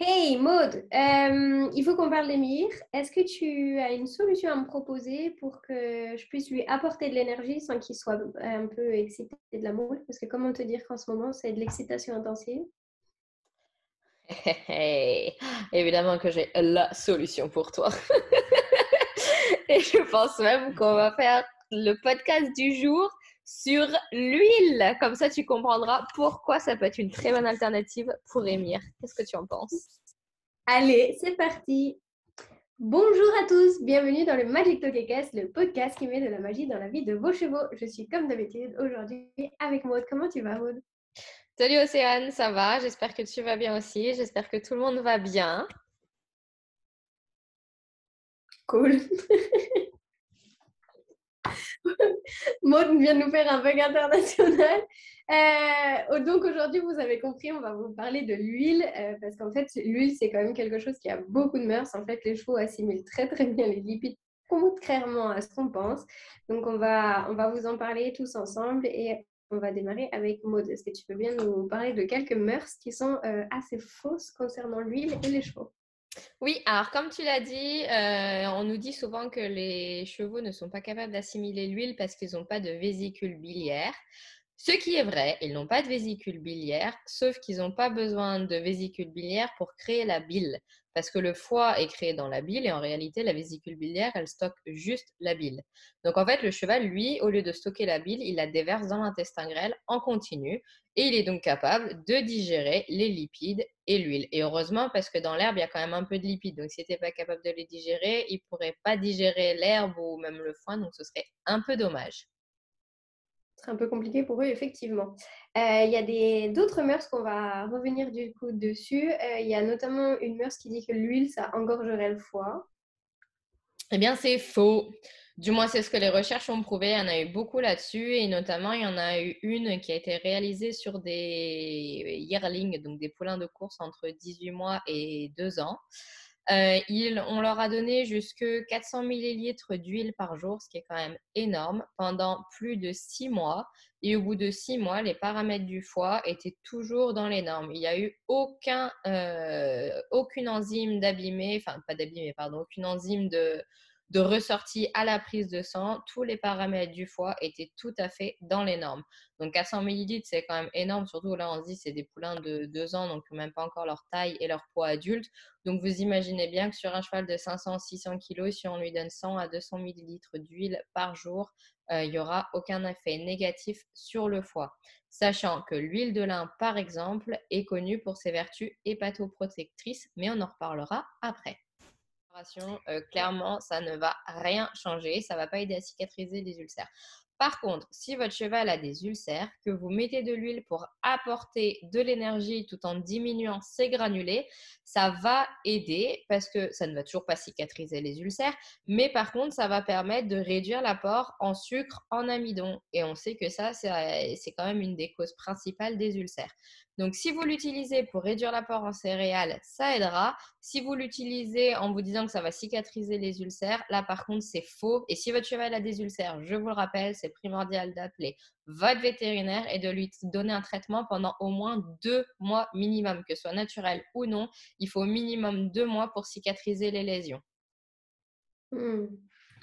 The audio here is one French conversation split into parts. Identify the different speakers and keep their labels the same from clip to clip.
Speaker 1: Hey Maud, euh, il faut qu'on parle d'Emir. Est-ce que tu as une solution à me proposer pour que je puisse lui apporter de l'énergie sans qu'il soit un peu excité de la moule Parce que comment te dire qu'en ce moment, c'est de l'excitation intensive?
Speaker 2: Hey, évidemment que j'ai la solution pour toi. Et je pense même qu'on va faire le podcast du jour sur l'huile. Comme ça, tu comprendras pourquoi ça peut être une très bonne alternative pour émir. Qu'est-ce que tu en penses?
Speaker 1: Allez, c'est parti. Bonjour à tous, bienvenue dans le Magic Tokekes, le podcast qui met de la magie dans la vie de vos chevaux. Je suis comme d'habitude aujourd'hui avec Maud. Comment tu vas, Maud
Speaker 2: Salut Océane, ça va? J'espère que tu vas bien aussi. J'espère que tout le monde va bien.
Speaker 1: Cool. Maud vient de nous faire un bug international. Euh, donc aujourd'hui, vous avez compris, on va vous parler de l'huile euh, parce qu'en fait, l'huile, c'est quand même quelque chose qui a beaucoup de mœurs. En fait, les chevaux assimilent très très bien les lipides contrairement à ce qu'on pense. Donc on va, on va vous en parler tous ensemble et on va démarrer avec Maud. Est-ce que tu peux bien nous parler de quelques mœurs qui sont euh, assez fausses concernant l'huile et les chevaux
Speaker 2: oui, alors comme tu l'as dit, euh, on nous dit souvent que les chevaux ne sont pas capables d'assimiler l'huile parce qu'ils n'ont pas de vésicule biliaire. Ce qui est vrai, ils n'ont pas de vésicule biliaire, sauf qu'ils n'ont pas besoin de vésicule biliaire pour créer la bile, parce que le foie est créé dans la bile et en réalité, la vésicule biliaire, elle stocke juste la bile. Donc en fait, le cheval, lui, au lieu de stocker la bile, il la déverse dans l'intestin grêle en continu et il est donc capable de digérer les lipides et l'huile. Et heureusement, parce que dans l'herbe, il y a quand même un peu de lipides. Donc, s'il n'était pas capable de les digérer, il ne pourrait pas digérer l'herbe ou même le foin. Donc, ce serait un peu dommage.
Speaker 1: Un peu compliqué pour eux, effectivement. Euh, il y a d'autres mœurs qu'on va revenir du coup dessus. Euh, il y a notamment une mœurs qui dit que l'huile, ça engorgerait le foie.
Speaker 2: Eh bien, c'est faux. Du moins, c'est ce que les recherches ont prouvé. Il y en a eu beaucoup là-dessus et notamment, il y en a eu une qui a été réalisée sur des yearlings, donc des poulains de course entre 18 mois et 2 ans. Euh, on leur a donné jusque 400 millilitres d'huile par jour, ce qui est quand même énorme, pendant plus de 6 mois. Et au bout de 6 mois, les paramètres du foie étaient toujours dans les normes. Il n'y a eu aucun, euh, aucune enzyme d'abîmer, enfin pas d'abîmer, pardon, aucune enzyme de, de ressortie à la prise de sang, tous les paramètres du foie étaient tout à fait dans les normes. Donc 400 ml, c'est quand même énorme, surtout là on se dit c'est des poulains de 2 ans, donc même pas encore leur taille et leur poids adulte. Donc vous imaginez bien que sur un cheval de 500-600 kg, si on lui donne 100 à 200 ml d'huile par jour, euh, il n'y aura aucun effet négatif sur le foie. Sachant que l'huile de lin, par exemple, est connue pour ses vertus hépatoprotectrices, mais on en reparlera après. Euh, clairement, ça ne va rien changer. Ça ne va pas aider à cicatriser les ulcères. Par contre, si votre cheval a des ulcères, que vous mettez de l'huile pour apporter de l'énergie tout en diminuant ses granulés, ça va aider parce que ça ne va toujours pas cicatriser les ulcères, mais par contre, ça va permettre de réduire l'apport en sucre, en amidon. Et on sait que ça, c'est quand même une des causes principales des ulcères. Donc, si vous l'utilisez pour réduire l'apport en céréales, ça aidera. Si vous l'utilisez en vous disant que ça va cicatriser les ulcères, là, par contre, c'est faux. Et si votre cheval a des ulcères, je vous le rappelle, c'est primordial d'appeler votre vétérinaire et de lui donner un traitement pendant au moins deux mois minimum, que ce soit naturel ou non. Il faut au minimum deux mois pour cicatriser les lésions.
Speaker 1: Hmm.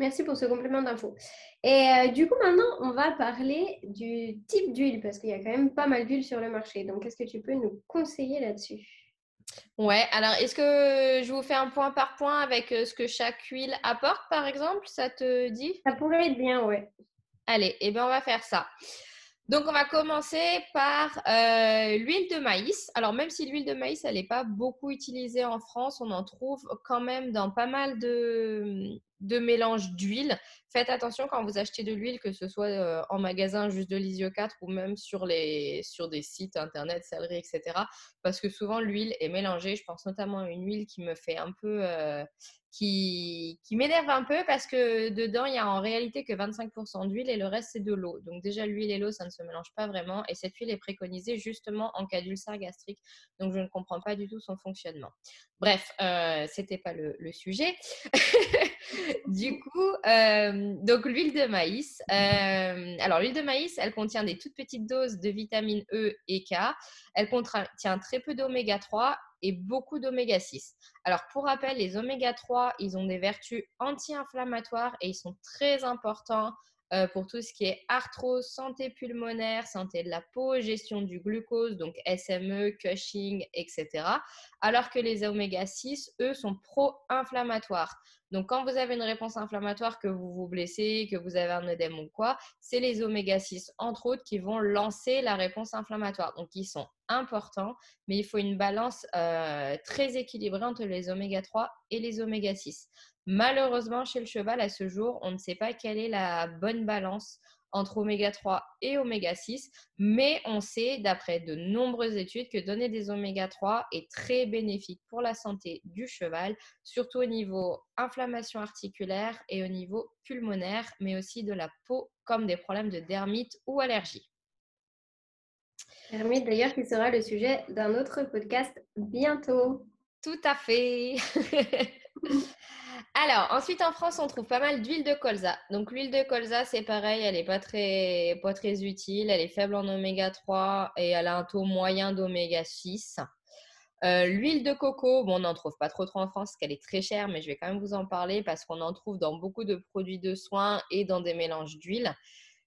Speaker 1: Merci pour ce complément d'info. Et euh, du coup, maintenant, on va parler du type d'huile parce qu'il y a quand même pas mal d'huile sur le marché. Donc, est-ce que tu peux nous conseiller là-dessus?
Speaker 2: Ouais, alors est-ce que je vous fais un point par point avec euh, ce que chaque huile apporte, par exemple? Ça te dit?
Speaker 1: Ça pourrait être bien, ouais.
Speaker 2: Allez, eh bien, on va faire ça. Donc, on va commencer par euh, l'huile de maïs. Alors, même si l'huile de maïs, elle n'est pas beaucoup utilisée en France, on en trouve quand même dans pas mal de, de mélange d'huile. Faites attention quand vous achetez de l'huile, que ce soit euh, en magasin juste de l'Isio 4 ou même sur, les, sur des sites internet, céleri, etc. Parce que souvent l'huile est mélangée. Je pense notamment à une huile qui me fait un peu. Euh, qui, qui m'énerve un peu parce que dedans, il y a en réalité que 25% d'huile et le reste, c'est de l'eau. Donc, déjà, l'huile et l'eau, ça ne se mélange pas vraiment. Et cette huile est préconisée justement en cas d'ulcère gastrique. Donc, je ne comprends pas du tout son fonctionnement. Bref, euh, ce n'était pas le, le sujet. du coup, euh, donc l'huile de maïs. Euh, alors, l'huile de maïs, elle contient des toutes petites doses de vitamines E et K. Elle contient très peu d'oméga 3 et beaucoup d'oméga 6. Alors, pour rappel, les oméga 3, ils ont des vertus anti-inflammatoires et ils sont très importants euh, pour tout ce qui est arthrose, santé pulmonaire, santé de la peau, gestion du glucose, donc SME, Cushing, etc. Alors que les oméga 6, eux, sont pro-inflammatoires. Donc, quand vous avez une réponse inflammatoire, que vous vous blessez, que vous avez un œdème ou quoi, c'est les oméga 6, entre autres, qui vont lancer la réponse inflammatoire. Donc, ils sont importants, mais il faut une balance euh, très équilibrée entre les oméga 3 et les oméga 6. Malheureusement, chez le cheval, à ce jour, on ne sait pas quelle est la bonne balance entre oméga 3 et oméga 6, mais on sait, d'après de nombreuses études, que donner des oméga 3 est très bénéfique pour la santé du cheval, surtout au niveau inflammation articulaire et au niveau pulmonaire, mais aussi de la peau, comme des problèmes de dermite ou allergie.
Speaker 1: Dermite, d'ailleurs, qui sera le sujet d'un autre podcast bientôt.
Speaker 2: Tout à fait. Alors, ensuite en France, on trouve pas mal d'huile de colza. Donc l'huile de colza, c'est pareil, elle n'est pas très, pas très utile, elle est faible en oméga 3 et elle a un taux moyen d'oméga 6. Euh, l'huile de coco, on n'en trouve pas trop trop en France parce qu'elle est très chère, mais je vais quand même vous en parler parce qu'on en trouve dans beaucoup de produits de soins et dans des mélanges d'huile.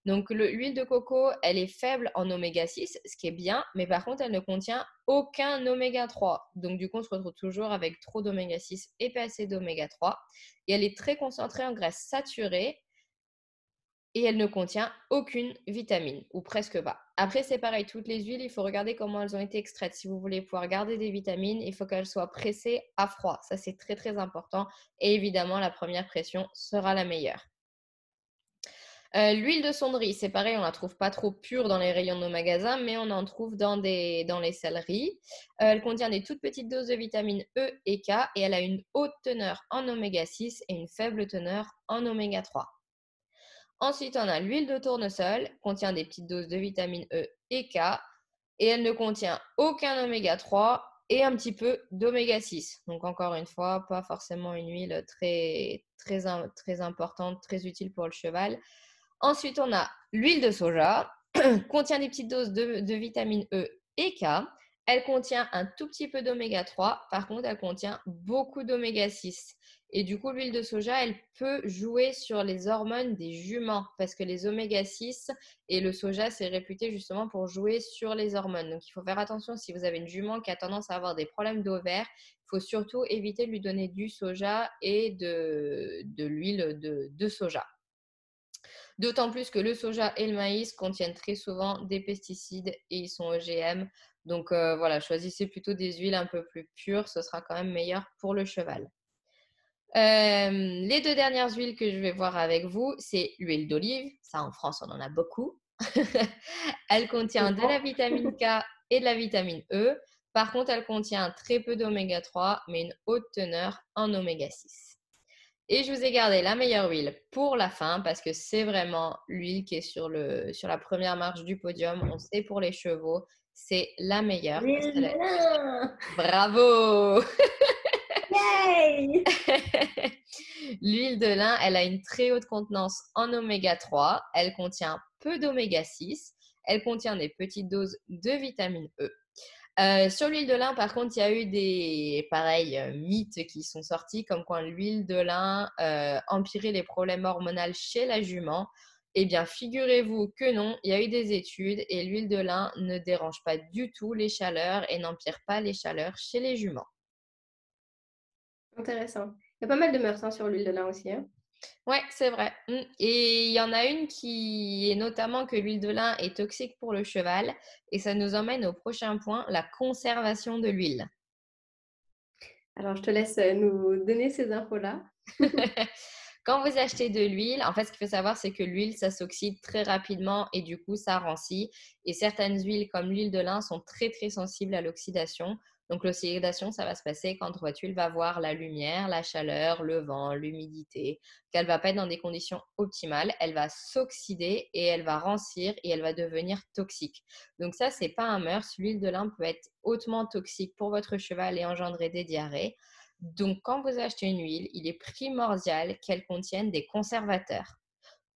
Speaker 2: Donc, l'huile de coco, elle est faible en oméga 6, ce qui est bien, mais par contre, elle ne contient aucun oméga 3. Donc, du coup, on se retrouve toujours avec trop d'oméga 6 et pas assez d'oméga 3. Et elle est très concentrée en graisse saturée et elle ne contient aucune vitamine, ou presque pas. Après, c'est pareil, toutes les huiles, il faut regarder comment elles ont été extraites. Si vous voulez pouvoir garder des vitamines, il faut qu'elles soient pressées à froid. Ça, c'est très, très important. Et évidemment, la première pression sera la meilleure. Euh, l'huile de sonderie, c'est pareil, on la trouve pas trop pure dans les rayons de nos magasins, mais on en trouve dans, les selleries. Euh, elle contient des toutes petites doses de vitamines E et K et elle a une haute teneur en oméga 6 et une faible teneur en oméga 3. Ensuite, on a l'huile de tournesol, contient des petites doses de vitamines E et K et elle ne contient aucun oméga 3 et un petit peu d'oméga 6. Donc encore une fois, pas forcément une huile très importante, très utile pour le cheval. Ensuite, on a l'huile de soja, contient des petites doses de, vitamine E et K. Elle contient un tout petit peu d'oméga 3, par contre, elle contient beaucoup d'oméga 6. Et du coup, l'huile de soja, elle peut jouer sur les hormones des juments parce que les oméga 6 et le soja, c'est réputé justement pour jouer sur les hormones. Donc, il faut faire attention si vous avez une jument qui a tendance à avoir des problèmes d'ovaire. Il faut surtout éviter de lui donner du soja et de, l'huile de soja. D'autant plus que le soja et le maïs contiennent très souvent des pesticides et ils sont OGM. Donc euh, voilà, choisissez plutôt des huiles un peu plus pures, ce sera quand même meilleur pour le cheval. Euh, les deux dernières huiles que je vais voir avec vous, c'est l'huile d'olive. Ça, en France, on en a beaucoup. elle contient de la vitamine K et de la vitamine E. Par contre, elle contient très peu d'oméga 3, mais une haute teneur en oméga 6. Et je vous ai gardé la meilleure huile pour la fin parce que c'est vraiment l'huile qui est sur, le, sur la première marche du podium. On sait pour les chevaux, c'est la meilleure. Bravo L'huile de lin, elle a une très haute contenance en oméga 3. Elle contient peu d'oméga 6. Elle contient des petites doses de vitamine E. Euh, sur l'huile de lin, par contre, il y a eu des pareils euh, mythes qui sont sortis, comme quoi l'huile de lin euh, empirait les problèmes hormonaux chez la jument. Eh bien, figurez-vous que non, il y a eu des études et l'huile de lin ne dérange pas du tout les chaleurs et n'empire pas les chaleurs chez les juments.
Speaker 1: Intéressant. Il y a pas mal de mœurs hein, sur l'huile de lin aussi. Hein.
Speaker 2: Ouais, c'est vrai. Mmh. Et il y en a une qui est notamment que l'huile de lin est toxique pour le cheval. Et ça nous emmène au prochain point, la conservation de l'huile.
Speaker 1: Alors, je te laisse euh, nous donner ces infos-là.
Speaker 2: Quand vous achetez de l'huile, en fait, ce qu'il faut savoir, c'est que l'huile, ça s'oxyde très rapidement et du coup, ça rancit. Et certaines huiles, comme l'huile de lin, sont très, très sensibles à l'oxydation. Donc l'oxydation, ça va se passer quand votre tuile va voir la lumière, la chaleur, le vent, l'humidité, qu'elle va pas être dans des conditions optimales, elle va s'oxyder et elle va rancir et elle va devenir toxique. Donc ça, c'est pas un mœurs. L'huile de lin peut être hautement toxique pour votre cheval et engendrer des diarrhées. Donc, quand vous achetez une huile, il est primordial qu'elle contienne des conservateurs.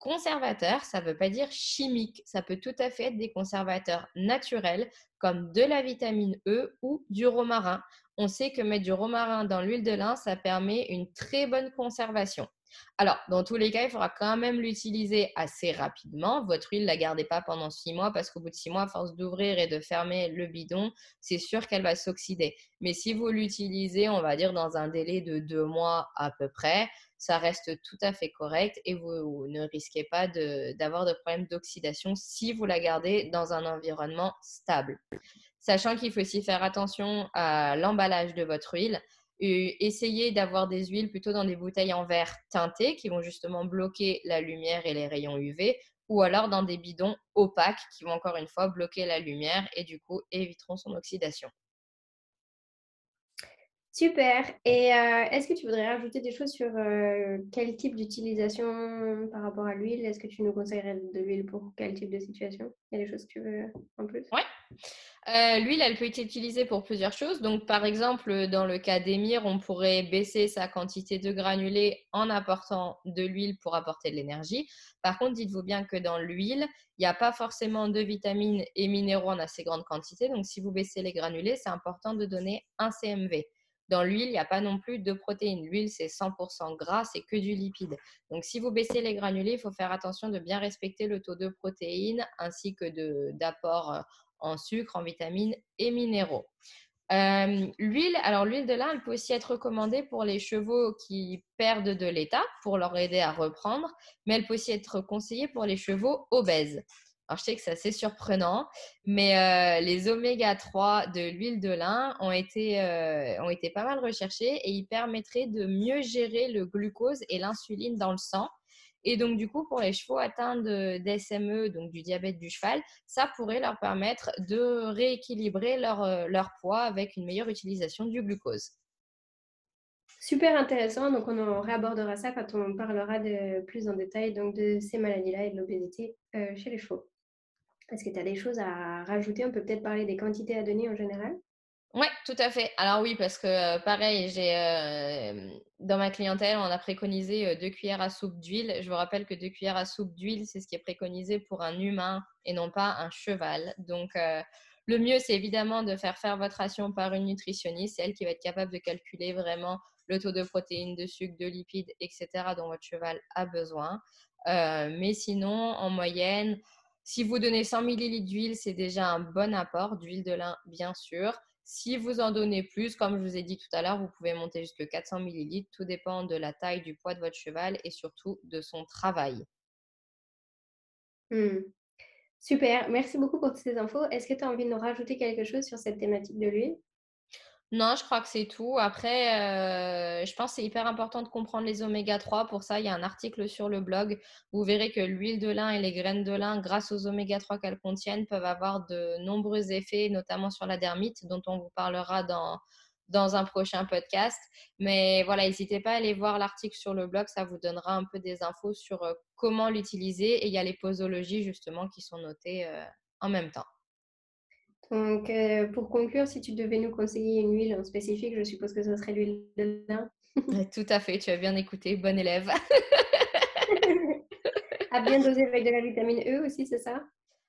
Speaker 2: Conservateur, ça ne veut pas dire chimique, ça peut tout à fait être des conservateurs naturels comme de la vitamine E ou du romarin. On sait que mettre du romarin dans l'huile de lin, ça permet une très bonne conservation. Alors, dans tous les cas, il faudra quand même l'utiliser assez rapidement. Votre huile, ne la gardez pas pendant six mois parce qu'au bout de six mois, à force d'ouvrir et de fermer le bidon, c'est sûr qu'elle va s'oxyder. Mais si vous l'utilisez, on va dire dans un délai de deux mois à peu près, ça reste tout à fait correct et vous, ne risquez pas d'avoir de, de problèmes d'oxydation si vous la gardez dans un environnement stable. Sachant qu'il faut aussi faire attention à l'emballage de votre huile essayez d'avoir des huiles plutôt dans des bouteilles en verre teintées qui vont justement bloquer la lumière et les rayons UV ou alors dans des bidons opaques qui vont encore une fois bloquer la lumière et du coup éviteront son oxydation.
Speaker 1: Super. Et euh, est-ce que tu voudrais rajouter des choses sur euh, quel type d'utilisation par rapport à l'huile? Est-ce que tu nous conseillerais de l'huile pour quel type de situation? Il y a des choses que tu veux en plus?
Speaker 2: Oui. Euh, l'huile, elle peut être utilisée pour plusieurs choses. Donc, par exemple, dans le cas d'émir, on pourrait baisser sa quantité de granulés en apportant de l'huile pour apporter de l'énergie. Par contre, dites-vous bien que dans l'huile, il n'y a pas forcément de vitamines et minéraux en assez grande quantité. Donc, si vous baissez les granulés, c'est important de donner un CMV. Dans l'huile, il n'y a pas non plus de protéines. L'huile, c'est 100% gras, c'est que du lipide. Donc, si vous baissez les granulés, il faut faire attention de bien respecter le taux de protéines ainsi que d'apport euh, en sucre, en vitamines et minéraux. Euh, l'huile, alors l'huile de lin, elle peut aussi être recommandée pour les chevaux qui perdent de l'état pour leur aider à reprendre, mais elle peut aussi être conseillée pour les chevaux obèses. Alors, je sais que c'est assez surprenant, mais euh, les oméga 3 de l'huile de lin ont été, euh, ont été pas mal recherchés et ils permettraient de mieux gérer le glucose et l'insuline dans le sang. Et donc, du coup, pour les chevaux atteints d'SME, donc du diabète du cheval, ça pourrait leur permettre de rééquilibrer leur, euh, leur poids avec une meilleure utilisation du glucose.
Speaker 1: Super intéressant. Donc, on en réabordera ça quand on parlera de plus en détail donc, de ces maladies-là et de l'obésité chez les chevaux. Est-ce que tu as des choses à rajouter? On peut peut-être parler des quantités à donner en général?
Speaker 2: Oui, tout à fait. Alors oui, parce que pareil, j'ai dans ma clientèle, on a préconisé deux cuillères à soupe d'huile. Je vous rappelle que deux cuillères à soupe d'huile, c'est ce qui est préconisé pour un humain et non pas un cheval. Donc le mieux, c'est évidemment de faire faire votre ration par une nutritionniste, celle qui va être capable de calculer vraiment le taux de protéines, de sucre, de lipides, etc. dont votre cheval a besoin. mais sinon, en moyenne, si vous donnez 100 ml d'huile, c'est déjà un bon apport d'huile de lin, bien sûr. Si vous en donnez plus, comme je vous ai dit tout à l'heure, vous pouvez monter jusqu'à 400 ml. Tout dépend de la taille, du poids de votre cheval et surtout de son travail.
Speaker 1: Hmm. Super, merci beaucoup pour toutes ces infos. Est-ce que tu as envie de nous rajouter quelque chose sur cette thématique de l'huile?
Speaker 2: Non, je crois que c'est tout. Après, euh, je pense que c'est hyper important de comprendre les oméga 3. Pour ça, il y a un article sur le blog. Vous verrez que l'huile de lin et les graines de lin, grâce aux oméga 3 qu'elles contiennent, peuvent avoir de nombreux effets, notamment sur la dermite, dont on vous parlera dans, dans un prochain podcast. Mais voilà, n'hésitez pas à aller voir l'article sur le blog. Ça vous donnera un peu des infos sur euh, comment l'utiliser. Et il y a les posologies, justement, qui sont notées euh, en même temps.
Speaker 1: Donc, euh, pour conclure, si tu devais nous conseiller une huile en spécifique, je suppose que ce serait l'huile de lin.
Speaker 2: Tout à fait, tu as bien écouté, bonne élève.
Speaker 1: à bien doser avec de la vitamine E aussi, c'est ça?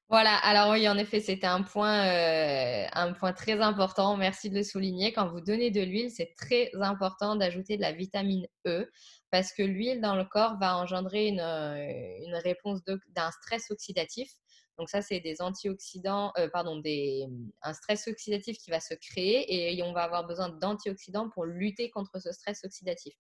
Speaker 2: Voilà, alors oui, en effet, c'était un point, euh, un point très important. Merci de le souligner. Quand vous donnez de l'huile, c'est très important d'ajouter de la vitamine E parce que l'huile dans le corps va engendrer une, euh, une réponse d'un stress oxydatif. Donc ça, c'est des antioxydants, euh, pardon, des, un stress oxydatif qui va se créer et on va avoir besoin d'antioxydants pour lutter contre ce stress oxydatif.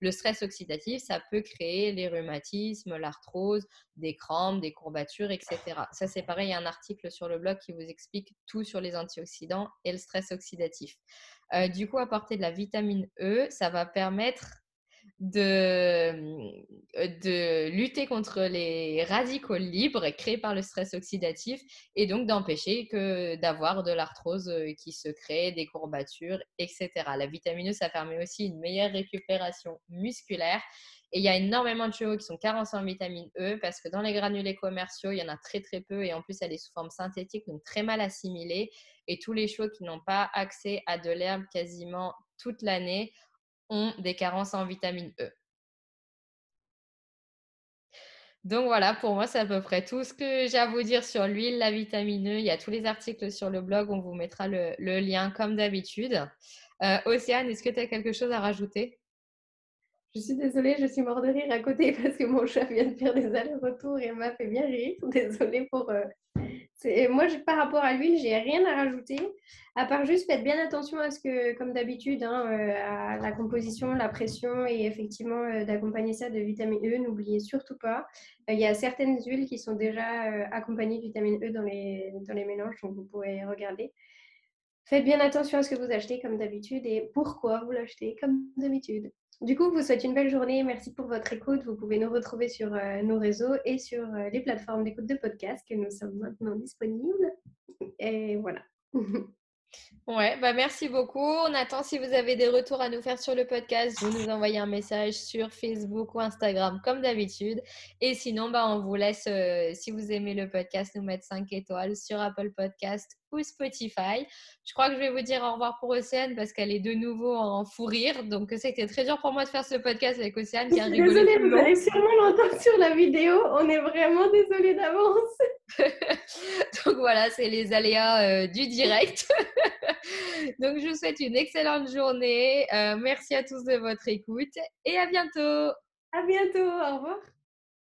Speaker 2: Le stress oxydatif, ça peut créer les rhumatismes, l'arthrose, des crampes, des courbatures, etc. Ça, c'est pareil, il y a un article sur le blog qui vous explique tout sur les antioxydants et le stress oxydatif. Euh, du coup, apporter de la vitamine E, ça va permettre de, euh, de lutter contre les radicaux libres créés par le stress oxydatif et donc d'empêcher que d'avoir de l'arthrose euh, qui se crée, des courbatures, etc. La vitamine E, ça permet aussi une meilleure récupération musculaire. Et il y a énormément de chevaux qui sont carencés en vitamine E parce que dans les granulés commerciaux, il y en a très très peu et en plus elle est sous forme synthétique, donc très mal assimilée. Et tous les chevaux qui n'ont pas accès à de l'herbe quasiment toute l'année ont des carences en vitamine E. Donc voilà, pour moi, c'est à peu près tout ce que j'ai à vous dire sur l'huile, la vitamine E. Il y a tous les articles sur le blog, on vous mettra le, lien comme d'habitude. Euh, Océane, est-ce que tu as quelque chose à rajouter?
Speaker 1: Je suis désolée, je suis mort de rire à côté parce que mon chat vient de faire des allers-retours et m'a fait bien rire. Désolée pour. Euh, moi, par rapport à l'huile, j'ai rien à rajouter. À part juste, faites bien attention à ce que, comme d'habitude, hein, euh, à la composition, la pression et effectivement euh, d'accompagner ça de vitamine E. N'oubliez surtout pas. Il y a certaines huiles qui sont déjà accompagnées de vitamine E dans les, dans les mélanges, donc vous pourrez regarder. Faites bien attention à ce que vous achetez comme d'habitude et pourquoi vous l'achetez comme d'habitude. Du coup, vous souhaite une belle journée. Merci pour votre écoute. Vous pouvez nous retrouver sur euh, nos réseaux et sur euh, les plateformes d'écoute de podcast que nous sommes maintenant disponibles. Et voilà.
Speaker 2: Ouais, bah merci beaucoup. On attend si vous avez des retours à nous faire sur le podcast, vous nous envoyez un message sur Facebook ou Instagram comme d'habitude. Et sinon, bah, on vous laisse, euh, si vous aimez le podcast, nous mettre 5 étoiles sur Apple Podcast ou Spotify. Je crois que je vais vous dire au revoir pour Océane parce qu'elle est de nouveau en fou rire. Donc, c'était très dur pour moi de faire ce podcast avec Océane qui a rigolé.
Speaker 1: Désolée, vous allez sûrement l'entendre sur la vidéo. On est vraiment désolé d'avance.
Speaker 2: Donc voilà, c'est les aléas euh, du direct. Donc je vous souhaite une excellente journée. Euh, merci à tous de votre écoute et à bientôt.
Speaker 1: À bientôt. Au revoir.